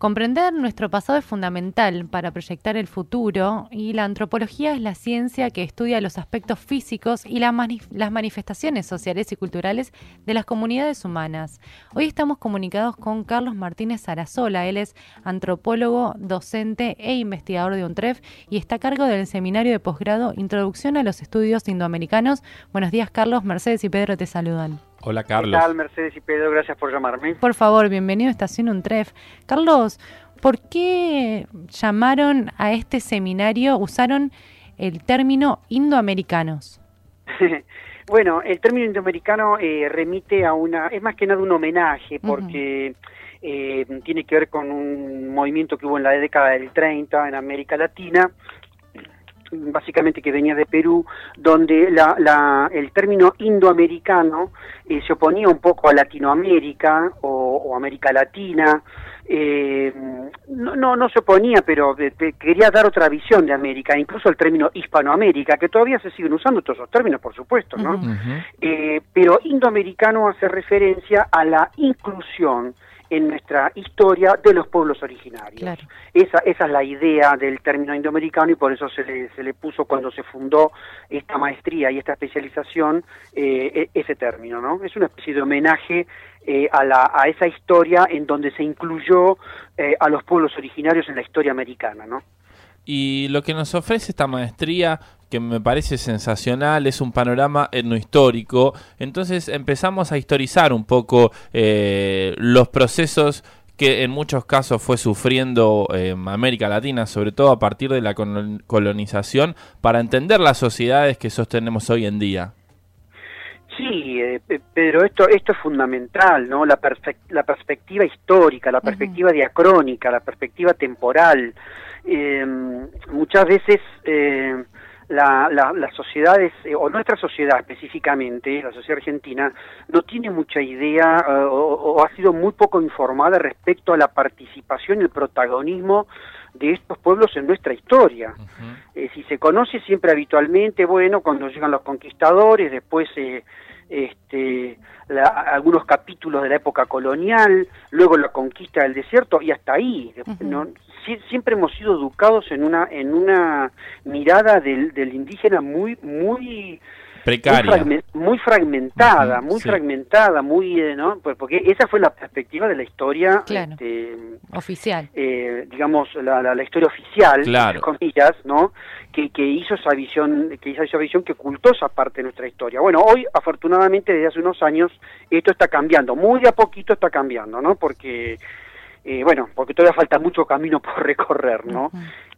Comprender nuestro pasado es fundamental para proyectar el futuro y la antropología es la ciencia que estudia los aspectos físicos y las manifestaciones sociales y culturales de las comunidades humanas. Hoy estamos comunicados con Carlos Martínez Sarasola. Él es antropólogo, docente e investigador de UNTREF y está a cargo del seminario de posgrado Introducción a los Estudios Indoamericanos. Buenos días, Carlos. Mercedes y Pedro te saludan. Hola Carlos. ¿Qué tal, Mercedes y Pedro? Gracias por llamarme. Por favor, bienvenido a Estación Untref. Carlos, ¿por qué llamaron a este seminario, usaron el término indoamericanos? bueno, el término indoamericano eh, remite a una, es más que nada un homenaje, porque eh, tiene que ver con un movimiento que hubo en la década del 30 en América Latina, básicamente que venía de Perú, donde la, el término indoamericano eh, se oponía un poco a Latinoamérica o, América Latina. Eh, no, no, no, se oponía, pero quería dar otra visión de América, incluso el término Hispanoamérica, que todavía se siguen usando todos esos términos, por supuesto, ¿no? Eh, pero indoamericano hace referencia a la inclusión en nuestra historia de los pueblos originarios. Esa, esa es la idea del término indoamericano y por eso se le, se le puso cuando se fundó esta maestría y esta especialización eh, e, ese término, ¿no? Es una especie de homenaje eh, a, la, a esa historia en donde se incluyó eh, a los pueblos originarios en la historia americana, ¿no? Y lo que nos ofrece esta maestría que me parece sensacional, es un panorama etnohistórico. Entonces empezamos a historizar un poco eh, los procesos que en muchos casos fue sufriendo eh, América Latina, sobre todo a partir de la colonización, para entender las sociedades que sostenemos hoy en día. Sí, eh, pero esto esto es fundamental, ¿no? La, la perspectiva histórica, la perspectiva diacrónica, la perspectiva temporal. Muchas veces la, las sociedades, eh, o nuestra sociedad específicamente, la sociedad argentina, no tiene mucha idea eh, o, ha sido muy poco informada respecto a la participación y el protagonismo de estos pueblos en nuestra historia. Eh, si se conoce siempre habitualmente, bueno, cuando llegan los conquistadores, después este, algunos capítulos de la época colonial, luego la conquista del desierto y hasta ahí. no, siempre hemos sido educados en una en una mirada del, del indígena muy muy precaria. muy, fragmentada muy fragmentada muy eh, no pues porque esa fue la perspectiva de la historia este, oficial. eh, digamos la, la, historia oficial claro. comillas no que, que hizo esa visión que hizo esa visión que ocultó esa parte de nuestra historia. Bueno hoy afortunadamente desde hace unos años esto está cambiando. Muy de a poquito está cambiando no porque eh, bueno, porque todavía falta mucho camino por recorrer, ¿no?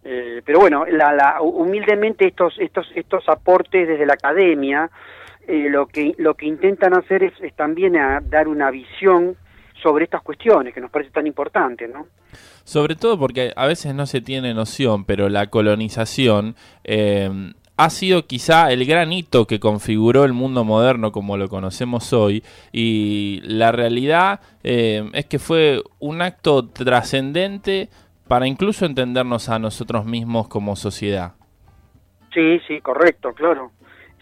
Eh, pero bueno, la, humildemente estos, estos, estos aportes desde la academia, eh, lo, que, lo que intentan hacer es, también a dar una visión sobre estas cuestiones que nos parece tan importante, ¿no? Sobre todo porque a veces no se tiene noción, pero la colonización eh, ha sido quizá el gran hito que configuró el mundo moderno como lo conocemos hoy y la realidad eh, es que fue un acto trascendente para incluso entendernos a nosotros mismos como sociedad. Sí, sí, correcto, claro.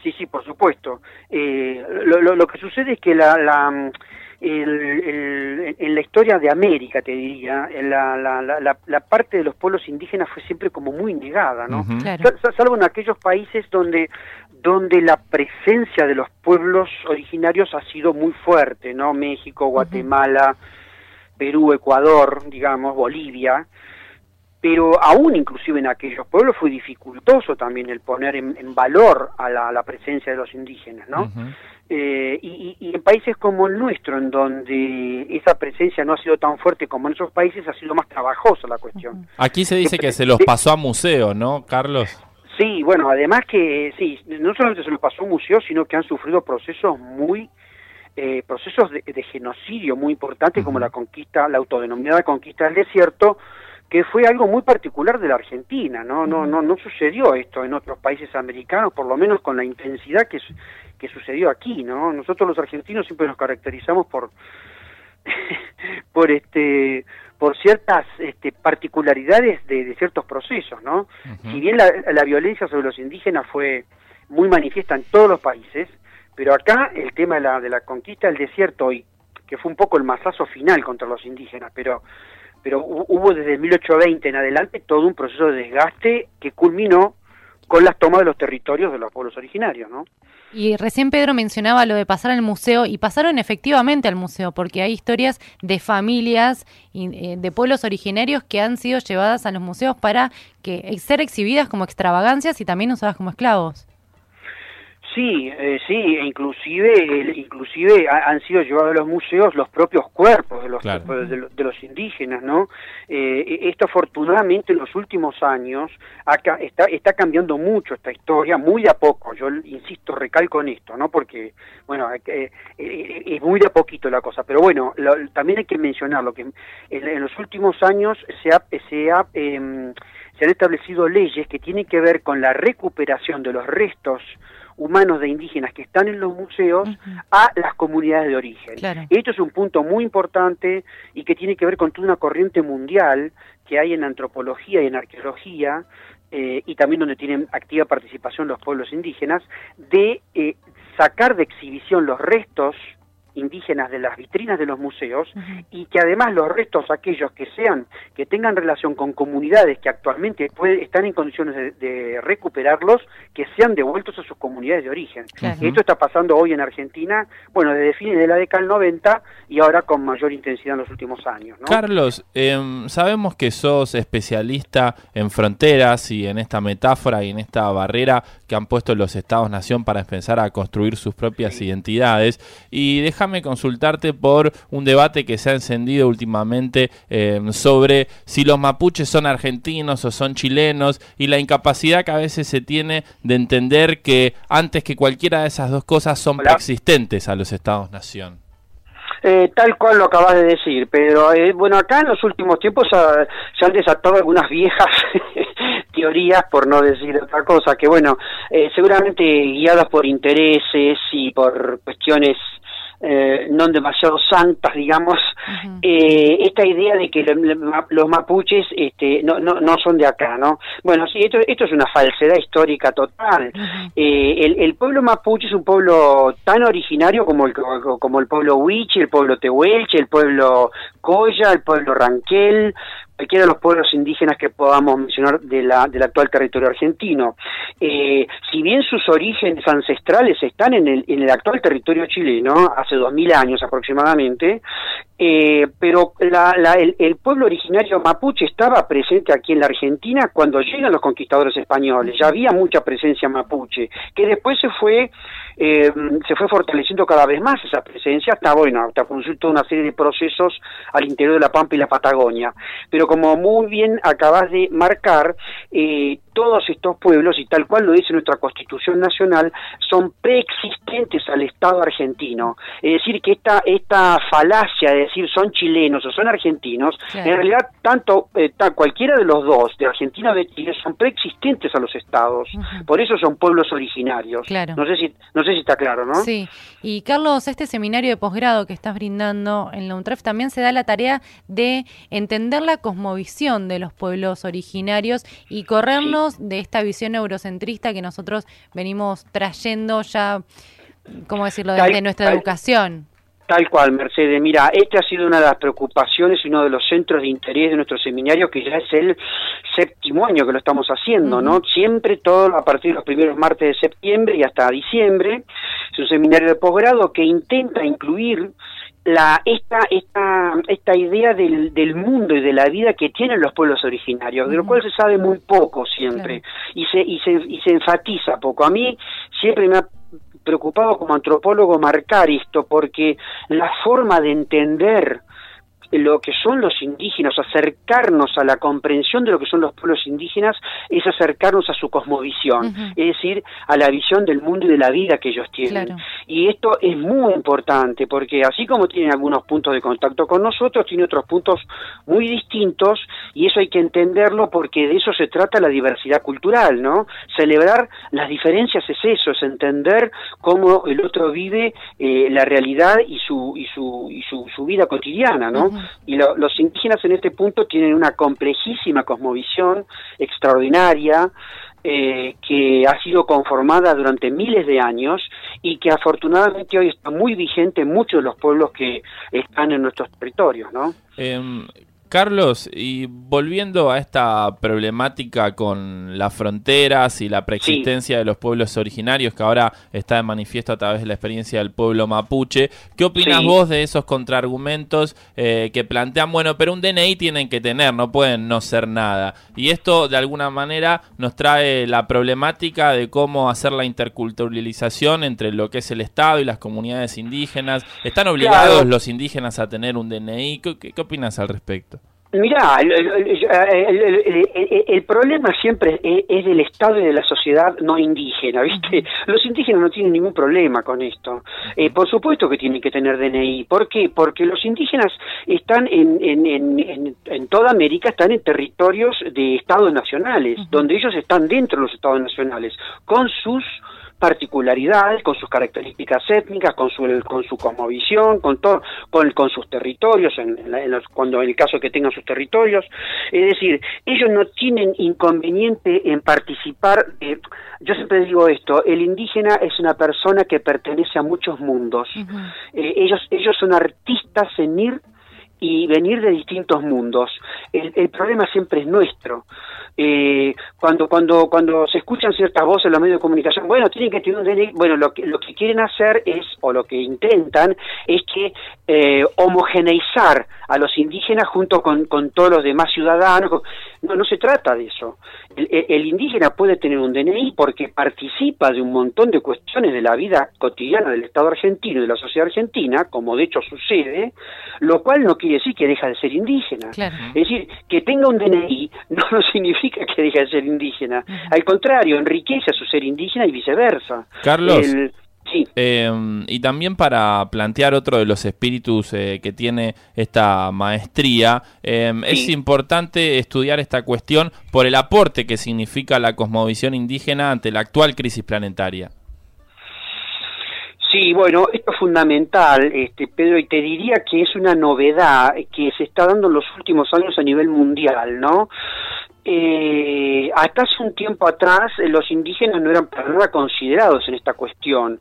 Sí, sí, por supuesto. Eh, lo, lo, que sucede es que la, la el, en la historia de América, te diría, la, la, la, la, parte de los pueblos indígenas fue siempre como muy negada, ¿no? Salvo en aquellos países donde donde la presencia de los pueblos originarios ha sido muy fuerte, ¿no? México, Guatemala, Perú, Ecuador, digamos, Bolivia, pero aún inclusive en aquellos pueblos fue dificultoso también el poner en, valor a la, la, presencia de los indígenas, ¿no? Eh, y, en países como el nuestro, en donde esa presencia no ha sido tan fuerte como en esos países, ha sido más trabajosa la cuestión. Aquí se dice que se los pasó a museo, ¿no, Carlos? Sí, bueno, además que sí, no solamente se los pasó a museo, sino que han sufrido procesos muy eh, procesos de, genocidio muy importantes como la conquista, la autodenominada conquista del desierto, que fue algo muy particular de la Argentina, ¿no? No, no, no sucedió esto en otros países americanos, por lo menos con la intensidad que, que sucedió aquí, ¿no? Nosotros los argentinos siempre nos caracterizamos por por este por ciertas este, particularidades de, ciertos procesos, ¿no? Si bien la, la, violencia sobre los indígenas fue muy manifiesta en todos los países, pero acá el tema de la, de la conquista del desierto, y que fue un poco el masazo final contra los indígenas, pero pero hubo desde 1820 en adelante todo un proceso de desgaste que culminó con las tomas de los territorios de los pueblos originarios, ¿no? Y recién Pedro mencionaba lo de pasar al museo y pasaron efectivamente al museo porque hay historias de familias eh, de pueblos originarios que han sido llevadas a los museos para que ser exhibidas como extravagancias y también usadas como esclavos. Sí, eh, sí, e inclusive, inclusive han sido llevados a los museos los propios cuerpos de los, de, los indígenas, ¿no? Eh, e, esto afortunadamente en los últimos años está, está cambiando mucho esta historia, muy de a poco, yo insisto, recalco en esto, ¿no? Porque, bueno, eh, es muy de a poquito la cosa, pero bueno, también hay que mencionar lo que en, los últimos años se ha... Se ha em, se han establecido leyes que tienen que ver con la recuperación de los restos humanos de indígenas que están en los museos a las comunidades de origen. Esto es un punto muy importante y que tiene que ver con toda una corriente mundial que hay en antropología y en arqueología eh, y también donde tienen activa participación los pueblos indígenas, de eh, sacar de exhibición los restos indígenas de las vitrinas de los museos y que además los restos aquellos que sean que tengan relación con comunidades que actualmente están en condiciones de, recuperarlos que sean devueltos a sus comunidades de origen. Esto está pasando hoy en Argentina bueno desde fines de la década del 90 y ahora con mayor intensidad en los últimos años Carlos em, sabemos que sos especialista en fronteras y en esta metáfora y en esta barrera que han puesto los estados nación para empezar a construir sus propias identidades. Y déjame consultarte por un debate que se ha encendido últimamente eh, sobre si los mapuches son argentinos o son chilenos y la incapacidad que a veces se tiene de entender que antes que cualquiera de esas dos cosas son preexistentes a los estados-nación. Eh, tal cual lo acabas de decir, pero eh, bueno, acá en los últimos tiempos se han desatado algunas viejas teorías, por no decir otra cosa, que bueno, seguramente guiadas por intereses y por cuestiones eh, no demasiado santas, digamos, eh, esta idea de que los mapuches este, no, no, no son de acá, ¿no? Bueno, sí, esto, esto es una falsedad histórica total. eh, el, el, pueblo mapuche es un pueblo tan originario como el, como el pueblo Huiche, el pueblo Tehuelche, el pueblo Coya, el pueblo Ranquel, cualquiera de los pueblos indígenas que podamos mencionar de la, del actual territorio argentino. Eh, si bien sus orígenes ancestrales están en el, en el actual territorio chileno, hace dos mil años aproximadamente, eh, pero la, la, el, el, pueblo originario mapuche estaba presente aquí en la Argentina cuando llegan los conquistadores españoles, ya había mucha presencia mapuche, que después se fue eh, se fue fortaleciendo cada vez más esa presencia hasta, bueno, hasta toda una serie de procesos al interior de la Pampa y la Patagonia. Pero como muy bien acabas de marcar, eh, todos estos pueblos, y tal cual lo dice nuestra Constitución Nacional, son preexistentes al Estado argentino. Es decir, que esta, esta falacia de decir son chilenos o son argentinos, en realidad tanto eh, cualquiera de los dos, de Argentina o de Chile, son preexistentes a los estados. Por eso son pueblos originarios. No sé si no sé si está claro, ¿no? Sí. Y Carlos, este seminario de posgrado que estás brindando en la UNTREF también se da la tarea de entender la cosmovisión de los pueblos originarios y corrernos de esta visión eurocentrista que nosotros venimos trayendo ya, ¿cómo decirlo?, desde nuestra educación. Tal cual, Mercedes. Mira, este ha sido una de las preocupaciones y uno de los centros de interés de nuestro seminario, que ya es el séptimo año que lo estamos haciendo, ¿no? Siempre todo a partir de los primeros martes de septiembre y hasta diciembre. Es un seminario de posgrado que intenta incluir la, esta, esta, esta idea del, del, mundo y de la vida que tienen los pueblos originarios, de lo cual se sabe muy poco siempre y, se, y, se, y se enfatiza poco. A mí siempre me ha preocupado como antropólogo marcar esto porque la forma de entender lo que son los indígenas, acercarnos a la comprensión de lo que son los pueblos indígenas, es acercarnos a su cosmovisión, es decir, a la visión del mundo y de la vida que ellos tienen. Y esto es muy importante porque así como tienen algunos puntos de contacto con nosotros, tiene otros puntos muy distintos y eso hay que entenderlo porque de eso se trata la diversidad cultural, ¿no? Celebrar las diferencias es eso, es entender cómo el otro vive eh, la realidad y su, y su, y su, su vida cotidiana, ¿no? Y los indígenas en este punto tienen una complejísima cosmovisión extraordinaria, eh, que ha sido conformada durante miles de años y que afortunadamente hoy está muy vigente en muchos de los pueblos que están en nuestros territorios, ¿no? Em, Carlos, y volviendo a esta problemática con las fronteras y la preexistencia de los pueblos originarios que ahora está de manifiesto a través de la experiencia del pueblo mapuche, ¿qué opinas vos de esos contraargumentos eh, que plantean, bueno, pero un DNI tienen que tener, no pueden no ser nada? Y esto de alguna manera nos trae la problemática de cómo hacer la interculturalización entre lo que es el Estado y las comunidades indígenas. ¿Están obligados los indígenas a tener un DNI? qué opinas al respecto? Mirá, el, problema siempre es, del Estado y de la sociedad no indígena, ¿viste? Los indígenas no tienen ningún problema con esto. Eh, por supuesto que tienen que tener DNI. ¿Por qué? Porque los indígenas están en, en, en, toda América, están en territorios de Estados nacionales, donde ellos están dentro de los Estados nacionales, con sus particularidades, con sus características étnicas, con su, con su cosmovisión, con, todo, con, con sus territorios, en, los, cuando en el caso que tengan sus territorios. Es decir, ellos no tienen inconveniente en participar. yo siempre digo esto, el indígena es una persona que pertenece a muchos mundos. Eh, ellos, ellos son artistas en ir y venir de distintos mundos. El, el problema siempre es nuestro. Eh, cuando cuando cuando se escuchan ciertas voces en los medios de comunicación, bueno, tienen que tener un DNI, bueno, lo que, lo que quieren hacer es, o lo que intentan, es que eh, homogeneizar a los indígenas junto con, con todos los demás ciudadanos. No, no se trata de eso. El, indígena puede tener un DNI porque participa de un montón de cuestiones de la vida cotidiana del Estado argentino y de la sociedad argentina, como de hecho sucede, lo cual no quiere decir que deja de ser indígena. Es decir, que tenga un DNI no, no significa que deje de ser indígena. Al contrario, enriquece a su ser indígena y viceversa. Carlos. Em, y también para plantear otro de los espíritus eh, que tiene esta maestría, em, es importante estudiar esta cuestión por el aporte que significa la cosmovisión indígena ante la actual crisis planetaria. Sí, bueno, esto es fundamental, este, Pedro, y te diría que es una novedad que se está dando en los últimos años a nivel mundial, ¿no? Eh, hasta hace un tiempo atrás eh, los indígenas no eran para nada considerados en esta cuestión.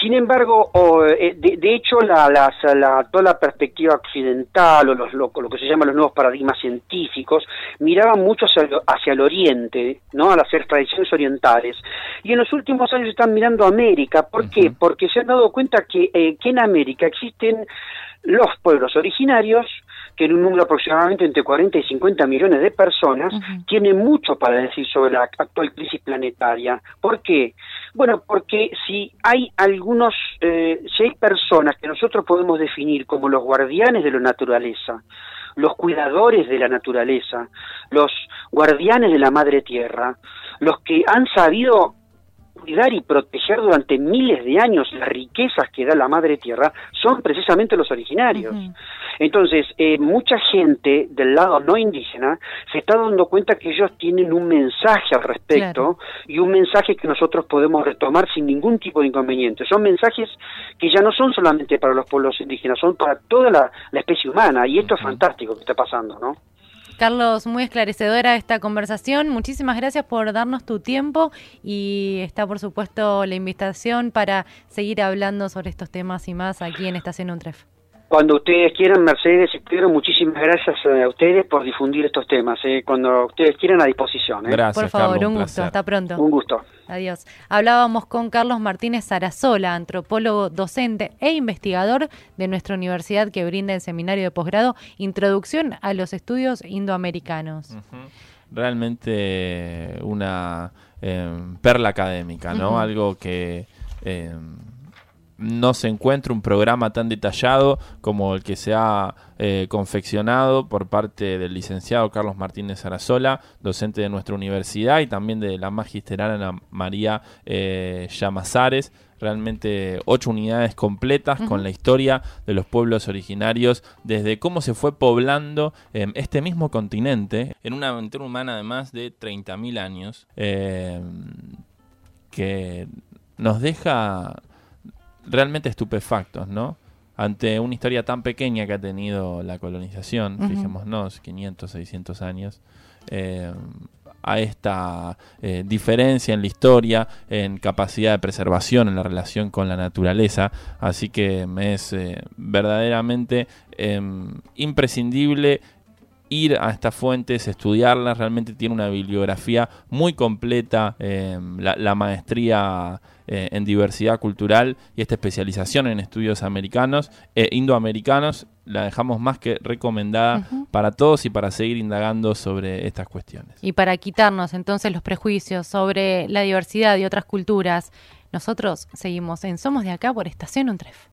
Sin embargo, eh, de, hecho, la, la, toda la perspectiva occidental o los, lo, que se llaman los nuevos paradigmas científicos miraban mucho hacia, el oriente, ¿no? a las tradiciones orientales. Y en los últimos años están mirando a América. ¿Por qué? Porque se han dado cuenta que, eh, que en América existen los pueblos originarios, que en un número aproximadamente entre 40 y 50 millones de personas, tienen mucho para decir sobre la actual crisis planetaria. ¿Por qué? Bueno, porque si hay algunos, eh, si hay personas que nosotros podemos definir como los guardianes de la naturaleza, los cuidadores de la naturaleza, los guardianes de la madre tierra, los que han sabido cuidar y proteger durante miles de años las riquezas que da la madre tierra son precisamente los originarios. Entonces, eh, mucha gente del lado no indígena se está dando cuenta que ellos tienen un mensaje al respecto y un mensaje que nosotros podemos retomar sin ningún tipo de inconveniente. Son mensajes que ya no son solamente para los pueblos indígenas, son para toda la, especie humana y esto es fantástico que está pasando, ¿no? Carlos, muy esclarecedora esta conversación. Muchísimas gracias por darnos tu tiempo y está, por supuesto, la invitación para seguir hablando sobre estos temas y más aquí en Estación Untref. Cuando ustedes quieran, Mercedes y Pedro, muchísimas gracias a ustedes por difundir estos temas. Eh. Cuando ustedes quieran, a disposición. Eh. Gracias. Por favor, un, gusto. Hasta pronto. Un gusto. Adiós. Hablábamos con Carlos Martínez Sarasola, antropólogo, docente e investigador de nuestra universidad que brinda el seminario de posgrado Introducción a los Estudios Indoamericanos. Realmente una em, perla académica, ¿no? Algo que no se encuentra un programa tan detallado como el que se ha eh, confeccionado por parte del licenciado Carlos Martínez Arazola, docente de nuestra universidad y también de la magisteral Ana María eh, Llamazares. Realmente ocho unidades completas con la historia de los pueblos originarios, desde cómo se fue poblando este mismo continente en una aventura humana de más de 30.000 años, eh, que nos deja realmente estupefactos, ¿no? Ante una historia tan pequeña que ha tenido la colonización, fijémonos, 500, 600 años, eh, a esta eh, diferencia en la historia, en capacidad de preservación, en la relación con la naturaleza. Así que me es eh, verdaderamente em, imprescindible ir a estas fuentes, estudiarlas, realmente tiene una bibliografía muy completa, em, la, maestría eh, en diversidad cultural y esta especialización en estudios americanos, e indoamericanos, la dejamos más que recomendada para todos y para seguir indagando sobre estas cuestiones. Y para quitarnos entonces los prejuicios sobre la diversidad y otras culturas, nosotros seguimos en Somos de Acá por Estación Untref.